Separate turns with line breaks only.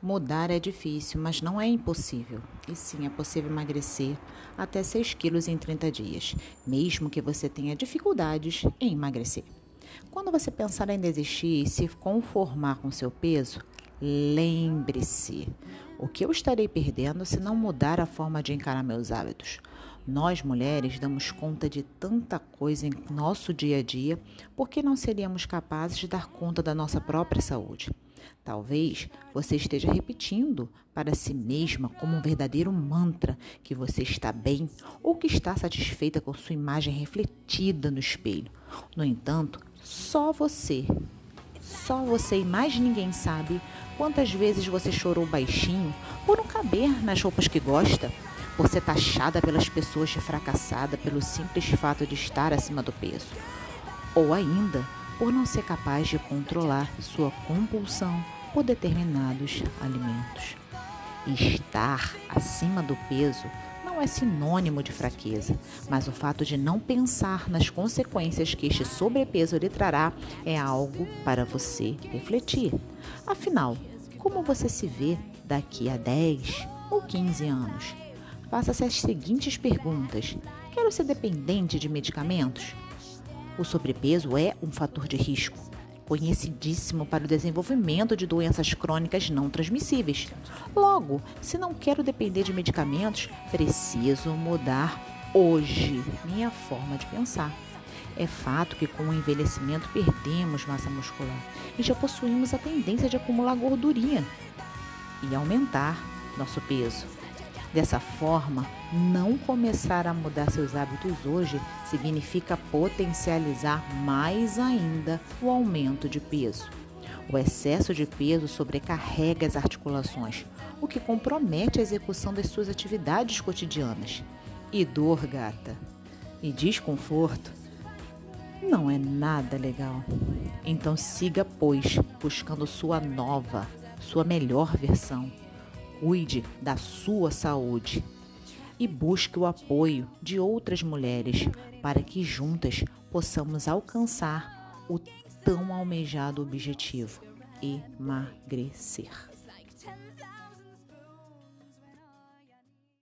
Mudar é difícil, mas não é impossível. E sim, é possível emagrecer até 6 quilos em 30 dias, mesmo que você tenha dificuldades em emagrecer. Quando você pensar em desistir e se conformar com seu peso, lembre-se: o que eu estarei perdendo se não mudar a forma de encarar meus hábitos? Nós mulheres damos conta de tanta coisa em nosso dia a dia, por que não seríamos capazes de dar conta da nossa própria saúde? Talvez você esteja repetindo para si mesma como um verdadeiro mantra que você está bem ou que está satisfeita com sua imagem refletida no espelho. No entanto, só você, só você e mais ninguém sabe quantas vezes você chorou baixinho por não caber nas roupas que gosta, por ser taxada pelas pessoas de fracassada pelo simples fato de estar acima do peso, ou ainda por não ser capaz de controlar sua compulsão por determinados alimentos. Estar acima do peso não é sinônimo de fraqueza, mas o fato de não pensar nas consequências que este sobrepeso lhe trará é algo para você refletir. Afinal, como você se vê daqui a 10 ou 15 anos? Faça-se as seguintes perguntas: Quero ser dependente de medicamentos? O sobrepeso é um fator de risco conhecidíssimo para o desenvolvimento de doenças crônicas não transmissíveis. Logo, se não quero depender de medicamentos, preciso mudar hoje minha forma de pensar. É fato que com o envelhecimento perdemos massa muscular e já possuímos a tendência de acumular gordurinha e aumentar nosso peso. Dessa forma, não começar a mudar seus hábitos hoje significa potencializar mais ainda o aumento de peso. O excesso de peso sobrecarrega as articulações, o que compromete a execução das suas atividades cotidianas. E dor, gata, e desconforto não é nada legal. Então siga, pois, buscando sua nova, sua melhor versão cuide da sua saúde e busque o apoio de outras mulheres para que juntas possamos alcançar o tão almejado objetivo: emagrecer.